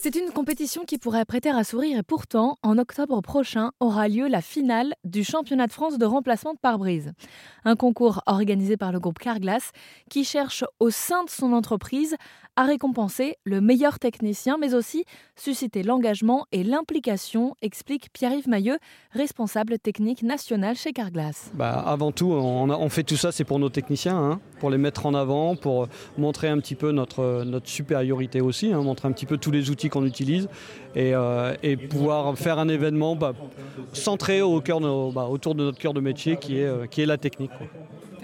C'est une compétition qui pourrait prêter à sourire et pourtant, en octobre prochain, aura lieu la finale du championnat de France de remplacement de pare-brise. Un concours organisé par le groupe Carglass qui cherche au sein de son entreprise à récompenser le meilleur technicien, mais aussi susciter l'engagement et l'implication, explique Pierre-Yves Mailleux, responsable technique national chez Carglass. Bah, avant tout, on, fait tout ça, c'est pour nos techniciens, hein, pour les mettre en avant, pour montrer un petit peu notre, notre supériorité aussi, hein, montrer un petit peu tous les outils qu'on utilise et, euh, pouvoir faire un événement bah, centré bah, autour de notre cœur de métier qui est, euh, qui est la technique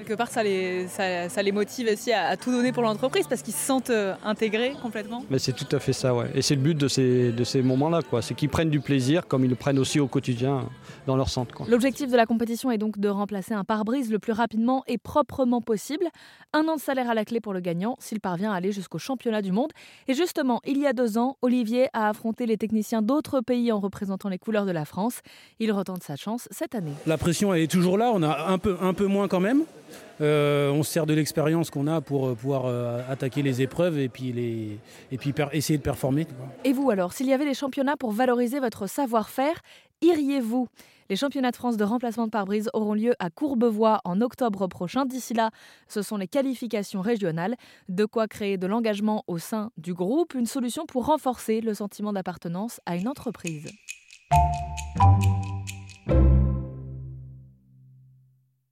quelque part, ça les, ça, les motive aussi à, tout donner pour l'entreprise parce qu'ils se sentent euh, intégrés complètement. Mais c'est tout à fait ça, ouais. Et c'est le but de ces, de ces moments-là, quoi. C'est qu'ils prennent du plaisir comme ils le prennent aussi au quotidien dans leur centre. L'objectif de la compétition est donc de remplacer un pare-brise le plus rapidement et proprement possible. Un an de salaire à la clé pour le gagnant s'il parvient à aller jusqu'au championnat du monde. Et justement, il y a deux ans, Olivier a affronté les techniciens d'autres pays en représentant les couleurs de la France. Il retente sa chance cette année. La pression est toujours là, on a un peu, un peu moins quand même. Euh, on se sert de l'expérience qu'on a pour euh, pouvoir euh, attaquer les épreuves et puis, les, et puis essayer de performer. Et vous alors, s'il y avait des championnats pour valoriser votre savoir-faire, iriez-vous? Les championnats de France de remplacement de pare-brise auront lieu à Courbevoie en octobre prochain. D'ici là, ce sont les qualifications régionales. De quoi créer de l'engagement au sein du groupe, une solution pour renforcer le sentiment d'appartenance à une entreprise.